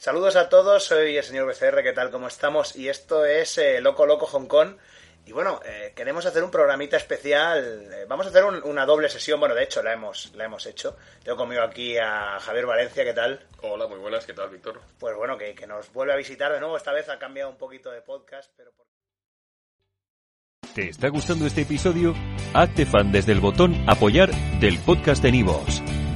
Saludos a todos, soy el señor BCR, ¿qué tal? ¿Cómo estamos? Y esto es eh, Loco Loco Hong Kong. Y bueno, eh, queremos hacer un programita especial. eh, vamos a hacer un- una doble sesión. Bueno, de hecho, la hemos, la hemos hecho. Tengo conmigo aquí a Javier Valencia, ¿qué tal? Hola, muy buenas, ¿qué tal, Víctor? Pues bueno, que, que nos vuelve a visitar de nuevo. Esta vez ha cambiado un poquito de podcast, pero... por- ¿Te está gustando este episodio? Hazte fan desde el botón Apoyar del podcast de Nivos.